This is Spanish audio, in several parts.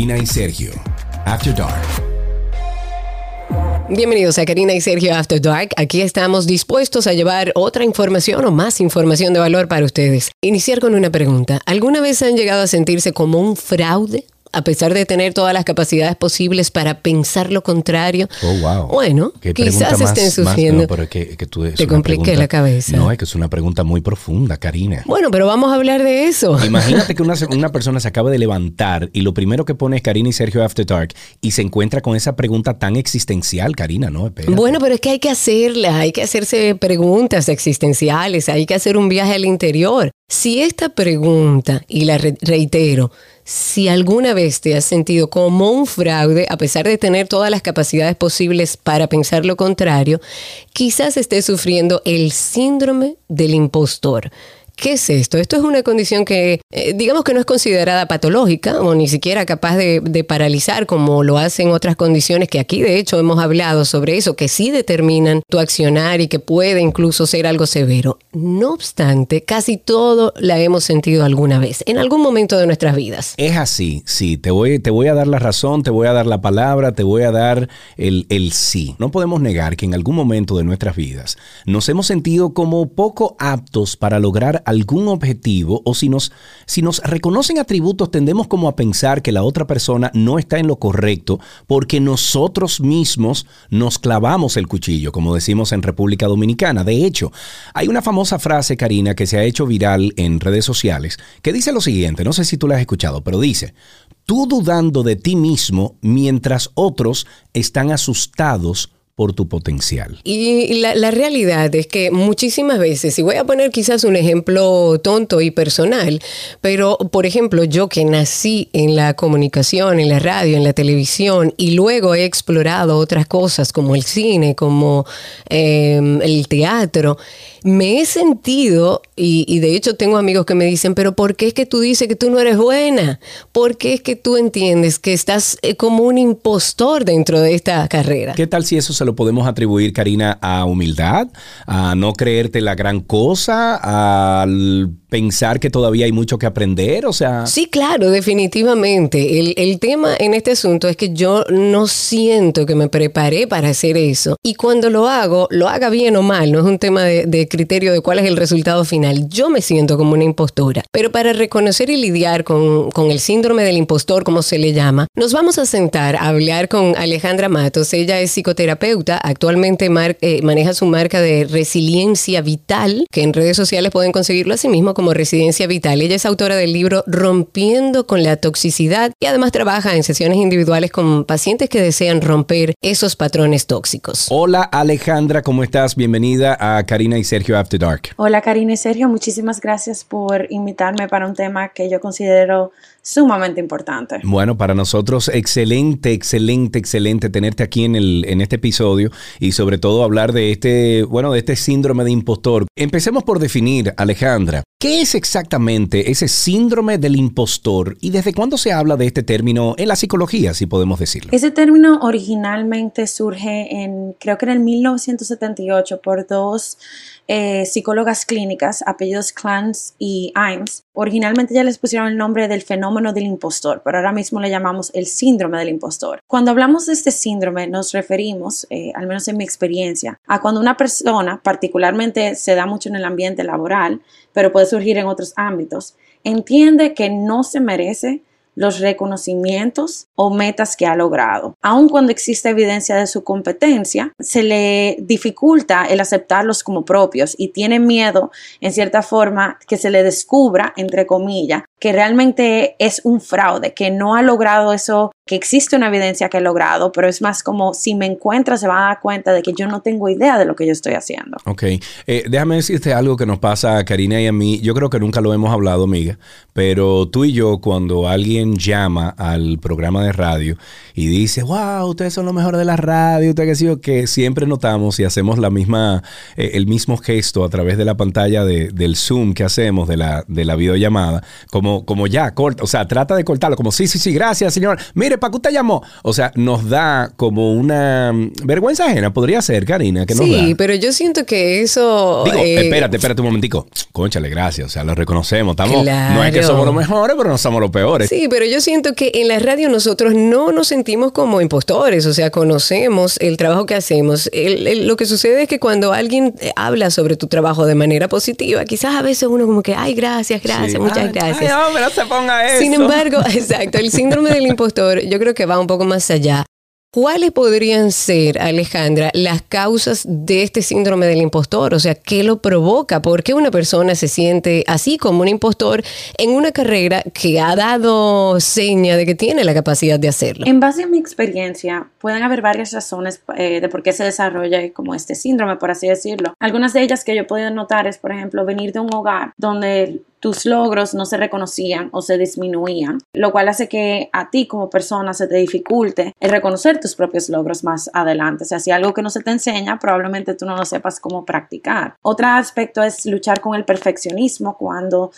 Karina y Sergio. After Dark. Bienvenidos a Karina y Sergio After Dark. Aquí estamos dispuestos a llevar otra información o más información de valor para ustedes. Iniciar con una pregunta. ¿Alguna vez han llegado a sentirse como un fraude? A pesar de tener todas las capacidades posibles para pensar lo contrario. Oh, wow. Bueno, quizás estén sufriendo. Te compliqué la cabeza. No, es que es una pregunta muy profunda, Karina. Bueno, pero vamos a hablar de eso. Imagínate que una, una persona se acaba de levantar y lo primero que pone es Karina y Sergio After Dark y se encuentra con esa pregunta tan existencial, Karina, ¿no? Bueno, pero es que hay que hacerla, hay que hacerse preguntas existenciales, hay que hacer un viaje al interior. Si esta pregunta, y la reitero, si alguna vez te has sentido como un fraude, a pesar de tener todas las capacidades posibles para pensar lo contrario, quizás estés sufriendo el síndrome del impostor. ¿Qué es esto? Esto es una condición que, eh, digamos que no es considerada patológica o ni siquiera capaz de, paralizar como lo hacen otras condiciones que aquí de hecho hemos hablado sobre eso, que sí determinan tu accionar y que puede incluso ser algo severo. No obstante, casi todo la hemos sentido alguna vez, en algún momento de nuestras vidas. Es así, sí, te voy, a dar la razón, te voy a dar la palabra, te voy a dar el, el sí. No podemos negar que en algún momento de nuestras vidas nos hemos sentido como poco aptos para lograr algún objetivo o si nos, si nos reconocen atributos tendemos como a pensar que la otra persona no está en lo correcto porque nosotros mismos nos clavamos el cuchillo, como decimos en República Dominicana. De hecho, hay una famosa frase, Karina, que se ha hecho viral en redes sociales, que dice lo siguiente, no sé si tú la has escuchado, pero dice, tú dudando de ti mismo mientras otros están asustados por tu potencial. Y la, realidad es que muchísimas veces, y voy a poner quizás un ejemplo tonto y personal, pero por ejemplo, yo que nací en la comunicación, en la radio, en la televisión, y luego he explorado otras cosas como el cine, como em, el teatro, me he sentido, y, de hecho tengo amigos que me dicen, pero ¿por qué es que tú dices que tú no eres buena? ¿Por qué es que tú entiendes que estás eh, como un impostor dentro de esta carrera? ¿Qué tal si eso se lo podemos atribuir, Karina, a humildad, a no creerte la gran cosa, al pensar que todavía hay mucho que aprender? O sea... Sí, claro, definitivamente. El, el tema en este asunto es que yo no siento que me preparé para hacer eso. Y cuando lo hago, lo haga bien o mal, no es un tema de criterio de cuál es el resultado final. Yo me siento como una impostora. Pero para reconocer y lidiar con, el síndrome del impostor, como se le llama, nos vamos a sentar a hablar con Alejandra Matos. Ella es psicoterapeuta, actualmente eh, maneja su marca de resiliencia vital, que en redes sociales pueden conseguirlo así mismo como Residencia Vital. Ella es autora del libro Rompiendo con la toxicidad y además trabaja en sesiones individuales con pacientes que desean romper esos patrones tóxicos. Hola Alejandra, ¿cómo estás? Bienvenida a Karina y Sergio After Dark. Hola Karina y Sergio, muchísimas gracias por invitarme para un tema que yo considero sumamente importante. Bueno, para nosotros excelente, excelente, excelente tenerte aquí en, el, en este episodio y sobre todo hablar de este, bueno, de este síndrome de impostor. Empecemos por definir, Alejandra, ¿qué es exactamente ese síndrome del impostor y desde cuándo se habla de este término en la psicología, si podemos decirlo? Ese término originalmente surge en, creo que en el 1978 por dos eh, psicólogas clínicas, apellidos Clans y Imes. Originalmente ya les pusieron el nombre del fenómeno del impostor, pero ahora mismo le llamamos el síndrome del impostor. Cuando hablamos de este síndrome nos referimos, eh, al menos en mi experiencia, a cuando una persona, particularmente se da mucho en el ambiente laboral, pero puede surgir en otros ámbitos, entiende que no se merece los reconocimientos o metas que ha logrado. Aun cuando existe evidencia de su competencia, se le dificulta el aceptarlos como propios y tiene miedo, en cierta forma, que se le descubra, entre comillas, que realmente es un fraude, que no ha logrado eso, que existe una evidencia que ha logrado, pero es más como si me encuentra se va a dar cuenta de que yo no tengo idea de lo que yo estoy haciendo. Ok, eh, déjame decirte algo que nos pasa a Karina y a mí, yo creo que nunca lo hemos hablado, amiga, pero tú y yo cuando alguien llama al programa de radio y dice, wow, ustedes son lo mejor de la radio, usted que que siempre notamos y hacemos la misma, eh, el mismo gesto a través de la pantalla del Zoom que hacemos, de la, de la videollamada, como como, ya, corta, o sea, trata de cortarlo, como sí, sí, sí, gracias, señor. Mire, ¿para qué usted llamó? O sea, nos da como una mm, vergüenza ajena, podría ser, Karina, que nos Sí, pero yo siento que eso... Digo, eh, espérate, espérate un momentico. Conchale, gracias. O sea, lo reconocemos. Estamos, Claro. No es que somos los mejores, pero no somos los peores. Sí, pero yo siento que en la radio nosotros no nos sentimos como impostores, o sea, conocemos el trabajo que hacemos. El- el- lo que sucede es que cuando alguien eh, habla sobre tu trabajo de manera positiva, quizás a veces uno como que, ay, gracias, gracias, Sí. muchas Ay, gracias. Ay, no se ponga eso. Sin embargo, exacto, el síndrome del impostor yo creo que va un poco más allá. ¿Cuáles podrían ser, Alejandra, las causas de este síndrome del impostor? O sea, ¿qué lo provoca? ¿Por qué una persona se siente así como un impostor en una carrera que ha dado seña de que tiene la capacidad de hacerlo? En base a mi experiencia, pueden haber varias razones eh, de por qué se desarrolla como este síndrome, por así decirlo. Algunas de ellas que yo he podido notar es, por ejemplo, venir de un hogar donde tus logros no se reconocían o se disminuían, lo cual hace que a ti como persona se te dificulte el reconocer tus propios logros más adelante. O sea, si algo que no se te enseña, probablemente tú no lo sepas cómo practicar. Otro aspecto es luchar con el perfeccionismo cuando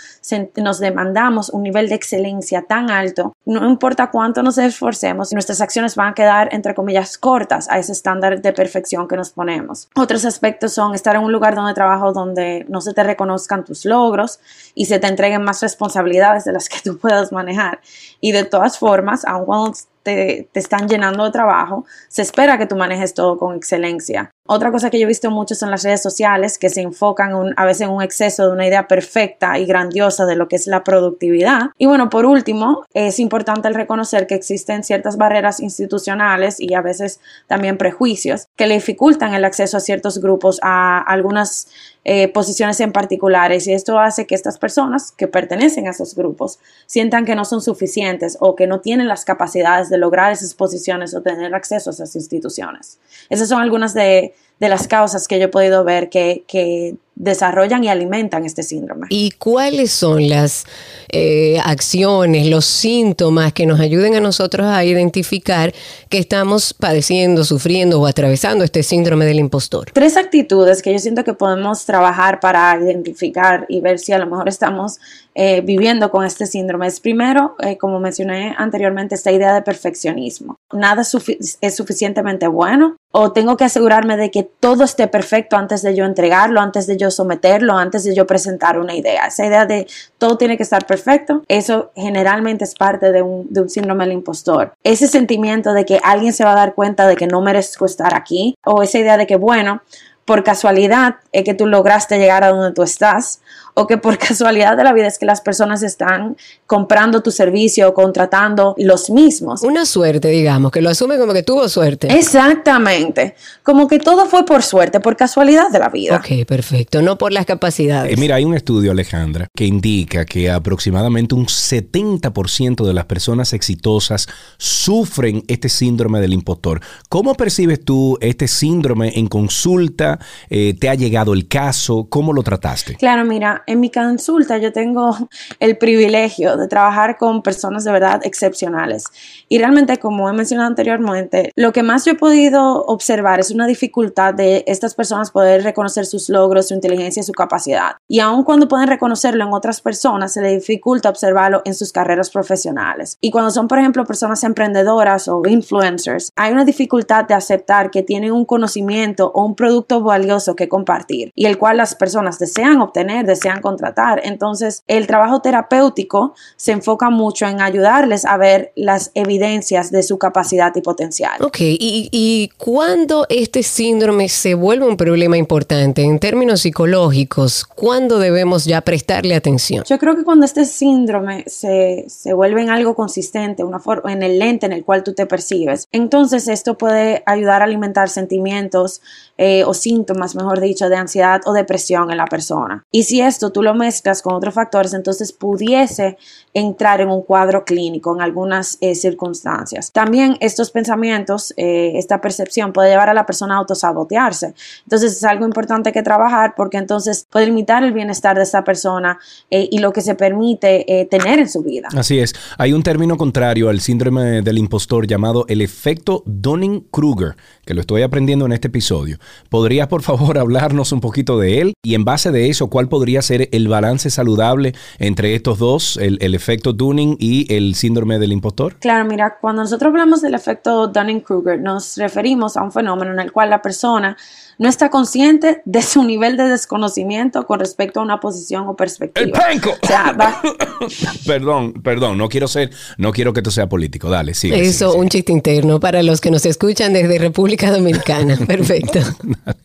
nos demandamos un nivel de excelencia tan alto, no importa cuánto nos esforcemos, nuestras acciones van a quedar, entre comillas, cortas a ese estándar de perfección que nos ponemos. Otros aspectos son estar en un lugar donde trabajo donde no se te reconozcan tus logros y se te entreguen más responsabilidades de las que tú puedas manejar. Y de todas formas, aun cuando te, te están llenando de trabajo, se espera que tú manejes todo con excelencia. Otra cosa que yo he visto mucho son las redes sociales que se enfocan a veces en un exceso de una idea perfecta y grandiosa de lo que es la productividad. Y bueno, por último, es importante el reconocer que existen ciertas barreras institucionales y a veces también prejuicios que le dificultan el acceso a ciertos grupos, a algunas eh, posiciones en particulares y esto hace que estas personas que pertenecen a esos grupos sientan que no son suficientes o que no tienen las capacidades de lograr esas posiciones o tener acceso a esas instituciones. Esas son algunas de, de las causas que yo he podido ver que, que desarrollan y alimentan este síndrome. ¿Y cuáles son las eh, acciones, los síntomas que nos ayuden a nosotros a identificar que estamos padeciendo, sufriendo o atravesando este síndrome del impostor? Tres actitudes que yo siento que podemos trabajar para identificar y ver si a lo mejor estamos eh, viviendo con este síndrome. Es primero, eh, como mencioné anteriormente, esta idea de perfeccionismo. Nada sufi- es suficientemente bueno o tengo que asegurarme de que todo esté perfecto antes de yo entregarlo, antes de yo someterlo, antes de yo presentar una idea. Esa idea de todo tiene que estar perfecto, eso generalmente es parte de un, de un síndrome del impostor. Ese sentimiento de que alguien se va a dar cuenta de que no merezco estar aquí o esa idea de que, bueno, por casualidad es que tú lograste llegar a donde tú estás o que por casualidad de la vida es que las personas están comprando tu servicio o contratando los mismos. Una suerte, digamos, que lo asume como que tuvo suerte. Exactamente. Como que todo fue por suerte, por casualidad de la vida. Ok, perfecto. No por las capacidades. Eh, mira, hay un estudio, Alejandra, que indica que aproximadamente un 70% de las personas exitosas sufren este síndrome del impostor. ¿Cómo percibes tú este síndrome en consulta? Eh, ¿Te ha llegado el caso? ¿Cómo lo trataste? Claro, mira, en mi consulta yo tengo el privilegio de trabajar con personas de verdad excepcionales. Y realmente, como he mencionado anteriormente, lo que más yo he podido observar es una dificultad de estas personas poder reconocer sus logros, su inteligencia y su capacidad. Y aun cuando pueden reconocerlo en otras personas, se les dificulta observarlo en sus carreras profesionales. Y cuando son, por ejemplo, personas emprendedoras o influencers, hay una dificultad de aceptar que tienen un conocimiento o un producto valioso que compartir y el cual las personas desean obtener, desean contratar. Entonces, el trabajo terapéutico se enfoca mucho en ayudarles a ver las evidencias de su capacidad y potencial. Ok, ¿Y, y cuándo este síndrome se vuelve un problema importante en términos psicológicos? ¿Cuándo debemos ya prestarle atención? Yo creo que cuando este síndrome se, se vuelve en algo consistente, una forma, en el lente en el cual tú te percibes, entonces esto puede ayudar a alimentar sentimientos eh, o síntomas, mejor dicho, de ansiedad o depresión en la persona. Y si esto tú lo mezclas con otros factores, entonces pudiese entrar en un cuadro clínico en algunas eh, circunstancias. También estos pensamientos, eh, esta percepción puede llevar a la persona a autosabotearse. Entonces es algo importante que trabajar porque entonces puede limitar el bienestar de esta persona eh, y lo que se permite eh, tener en su vida. Así es. Hay un término contrario al síndrome del impostor llamado el efecto Dunning-Kruger, que lo estoy aprendiendo en este episodio. ¿Podrías, por favor, hablarnos un poquito de él? Y en base de eso, ¿cuál podría ser el balance saludable entre estos dos, el, el efecto Dunning y el síndrome del impostor? Claro, mira, cuando nosotros hablamos del efecto Dunning-Kruger, nos referimos a un fenómeno en el cual la persona no está consciente de su nivel de desconocimiento con respecto a una posición o perspectiva. ¡El penco! perdón, perdón, no quiero ser, no quiero que esto sea político. Dale, sí. Eso, un chiste interno para los que nos escuchan desde República Dominicana. Perfecto.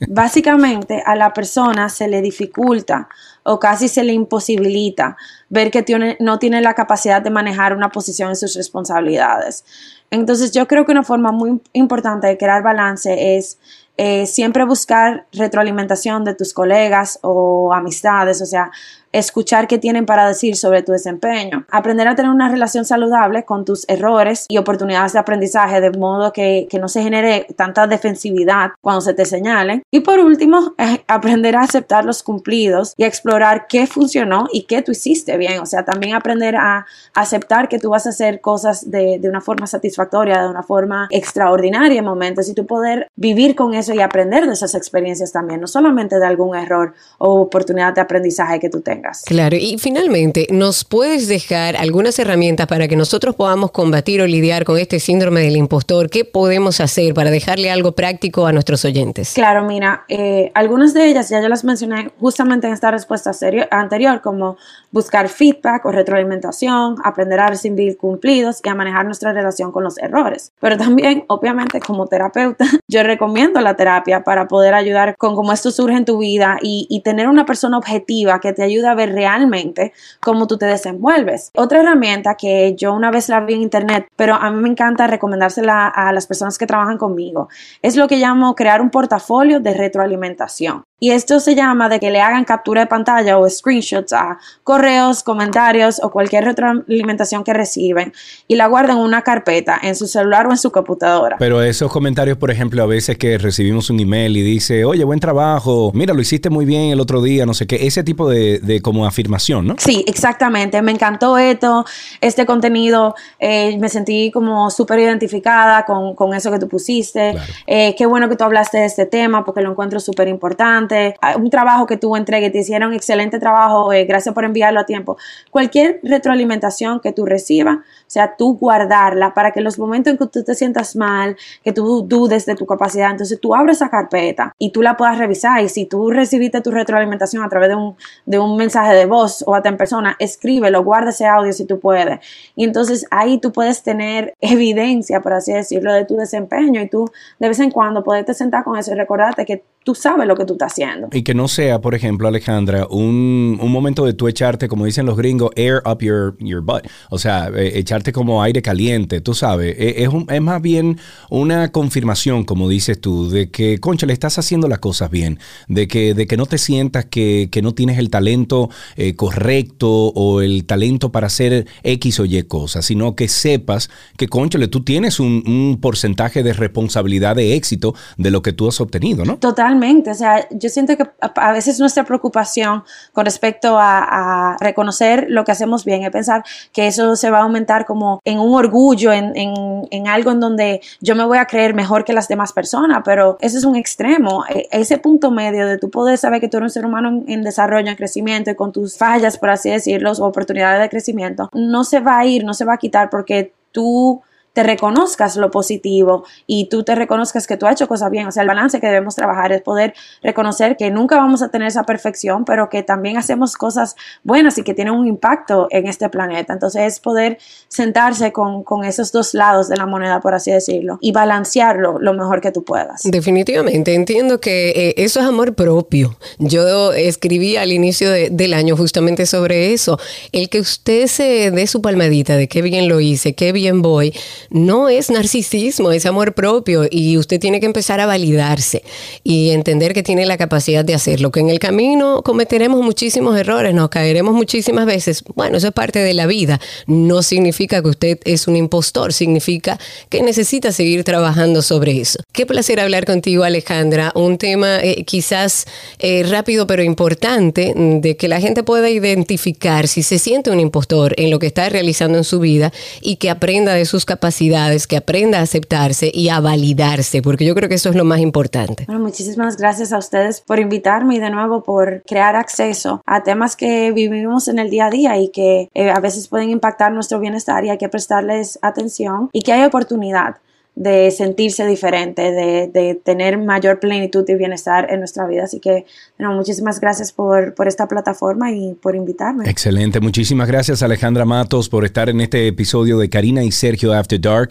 Básicamente, a la persona se le dificulta o casi se le imposibilita ver que tiene, no tiene la capacidad de manejar una posición en sus responsabilidades. Entonces, yo creo que una forma muy importante de crear balance es eh, siempre buscar retroalimentación de tus colegas o amistades, o sea, escuchar qué tienen para decir sobre tu desempeño, aprender a tener una relación saludable con tus errores y oportunidades de aprendizaje de modo que, no se genere tanta defensividad cuando se te señalen. Y por último, eh, aprender a aceptar los cumplidos y explorar qué funcionó y qué tú hiciste bien, o sea, también aprender a aceptar que tú vas a hacer cosas de, de una forma satisfactoria, de una forma extraordinaria en momentos y tú poder vivir con eso y aprender de esas experiencias también, no solamente de algún error o oportunidad de aprendizaje que tú tengas. Claro, y finalmente, ¿nos puedes dejar algunas herramientas para que nosotros podamos combatir o lidiar con este síndrome del impostor? ¿Qué podemos hacer para dejarle algo práctico a nuestros oyentes? Claro, mira, eh, algunas de ellas ya yo las mencioné justamente en esta respuesta anterior, como buscar feedback o retroalimentación, aprender a recibir cumplidos y a manejar nuestra relación con los errores. Pero también, obviamente, como terapeuta, yo recomiendo la terapia para poder ayudar con cómo esto surge en tu vida y, y tener una persona objetiva que te ayude a ver realmente cómo tú te desenvuelves. Otra herramienta que yo una vez la vi en internet, pero a mí me encanta recomendársela a las personas que trabajan conmigo, es lo que llamo crear un portafolio de retroalimentación. Y esto se llama de que le hagan captura de pantalla o screenshots a correos, comentarios o cualquier retroalimentación que reciben y la guarden en una carpeta en su celular o en su computadora. Pero esos comentarios, por ejemplo, a veces que recibimos un email y dice, oye, buen trabajo, mira, lo hiciste muy bien el otro día, no sé qué, ese tipo de, de como afirmación, ¿no? Sí, exactamente. Me encantó esto, este contenido, eh, me sentí como súper identificada con, con, eso que tú pusiste. Eh, qué bueno que tú hablaste de este tema porque lo encuentro súper importante Ah, un trabajo que tú entregues, te hicieron excelente trabajo, eh, gracias por enviarlo a tiempo. Cualquier retroalimentación que tú recibas, o sea, tú guardarla para que en los momentos en que tú te sientas mal, que tú dudes de tu capacidad, entonces tú abres esa carpeta y tú la puedas revisar. Y si tú recibiste tu retroalimentación a través de un, de un mensaje de voz o hasta en persona, escríbelo, guarda ese audio si tú puedes. Y entonces ahí tú puedes tener evidencia, por así decirlo, de tu desempeño y tú de vez en cuando poderte sentar con eso y recordarte que tú sabes lo que tú estás haciendo. Y que no sea, por ejemplo, Alejandra, un, un momento de tú echarte, como dicen los gringos, air up your, your butt. O sea, eh, echarte como aire caliente, tú sabes. E, es, es más bien una confirmación, como dices tú, de que, concha, le estás haciendo las cosas bien. De que, de que no te sientas que, que no tienes el talento eh, correcto o el talento para hacer X o Y cosas, sino que sepas que, conchale, tú tienes un, un porcentaje de responsabilidad de éxito de lo que tú has obtenido, ¿no? Total o sea, yo siento que a veces nuestra preocupación con respecto a, reconocer lo que hacemos bien es pensar que eso se va a aumentar como en un orgullo, en, en, algo en donde yo me voy a creer mejor que las demás personas, pero ese es un extremo. E, ese punto medio de tú poder saber que tú eres un ser humano en, en desarrollo, en crecimiento y con tus fallas, por así decirlo, o oportunidades de crecimiento, no se va a ir, no se va a quitar porque tú te reconozcas lo positivo y tú te reconozcas que tú has hecho cosas bien. O sea, el balance que debemos trabajar es poder reconocer que nunca vamos a tener esa perfección, pero que también hacemos cosas buenas y que tienen un impacto en este planeta. Entonces es poder sentarse con, con esos dos lados de la moneda, por así decirlo, y balancearlo lo mejor que tú puedas. Definitivamente, entiendo que eh, eso es amor propio. Yo escribí al inicio del año justamente sobre eso. El que usted se dé su palmadita de qué bien lo hice, qué bien voy, no es narcisismo, es amor propio y usted tiene que empezar a validarse y entender que tiene la capacidad de hacerlo, que en el camino cometeremos muchísimos errores, nos caeremos muchísimas veces. Bueno, eso es parte de la vida. No significa que usted es un impostor, significa que necesita seguir trabajando sobre eso. Qué placer hablar contigo, Alejandra. Un tema eh, quizás eh, rápido pero importante de que la gente pueda identificar si se siente un impostor en lo que está realizando en su vida y que aprenda de sus capacidades capacidades, que aprenda a aceptarse y a validarse, porque yo creo que eso es lo más importante. Bueno, muchísimas gracias a ustedes por invitarme y de nuevo por crear acceso a temas que vivimos en el día a día y que eh, a veces pueden impactar nuestro bienestar y hay que prestarles atención y que hay oportunidad de sentirse diferente, de, tener mayor plenitud y bienestar en nuestra vida. Así que, bueno, muchísimas gracias por, por, esta plataforma y por invitarme. Excelente, muchísimas gracias Alejandra Matos por estar en este episodio de Karina y Sergio After Dark.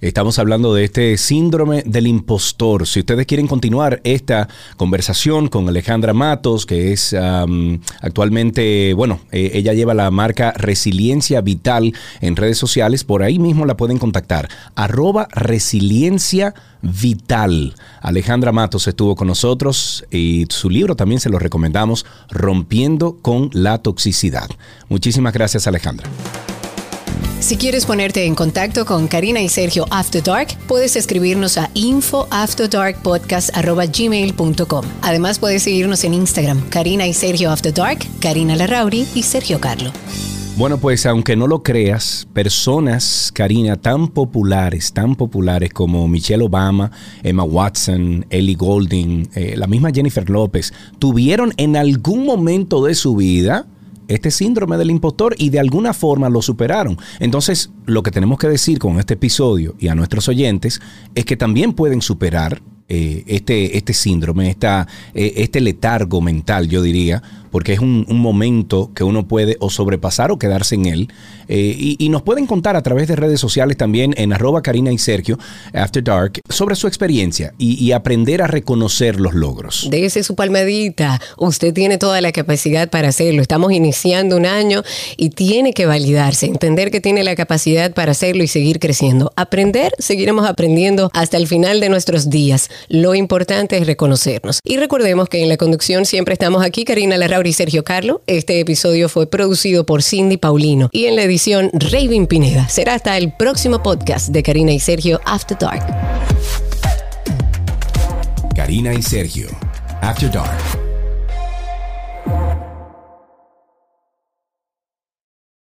Estamos hablando de este síndrome del impostor. Si ustedes quieren continuar esta conversación con Alejandra Matos, que es actualmente, bueno, eh, ella lleva la marca Resiliencia Vital en redes sociales, por ahí mismo la pueden contactar. Arroba resiliencia vital. Alejandra Matos estuvo con nosotros y su libro también se lo recomendamos, Rompiendo con la Toxicidad. Muchísimas gracias Alejandra. Si quieres ponerte en contacto con Karina y Sergio After Dark, puedes escribirnos a infoafterdarkpodcast.gmail.com. Además, puedes seguirnos en Instagram, Karina y Sergio After Dark, Karina Larrauri y Sergio Carlo. Bueno, pues aunque no lo creas, personas, Karina, tan populares, tan populares como Michelle Obama, Emma Watson, Ellie Golding, eh, la misma Jennifer López, tuvieron en algún momento de su vida este síndrome del impostor y de alguna forma lo superaron. Entonces, lo que tenemos que decir con este episodio y a nuestros oyentes es que también pueden superar eh, este, este síndrome, esta, eh, este letargo mental, yo diría, porque es un, momento que uno puede o sobrepasar o quedarse en él. Eh, y, nos pueden contar a través de redes sociales también en arroba Karina y Sergio, After Dark, sobre su experiencia y, aprender a reconocer los logros. Dese su palmadita. Usted tiene toda la capacidad para hacerlo. Estamos iniciando un año y tiene que validarse, entender que tiene la capacidad para hacerlo y seguir creciendo. Aprender, seguiremos aprendiendo hasta el final de nuestros días. Lo importante es reconocernos. Y recordemos que en la conducción siempre estamos aquí, Karina Larra y Sergio Carlo. Este episodio fue producido por Cindy Paulino y en la edición Raven Pineda. Será hasta el próximo podcast de Karina y Sergio After Dark. Karina y Sergio After Dark.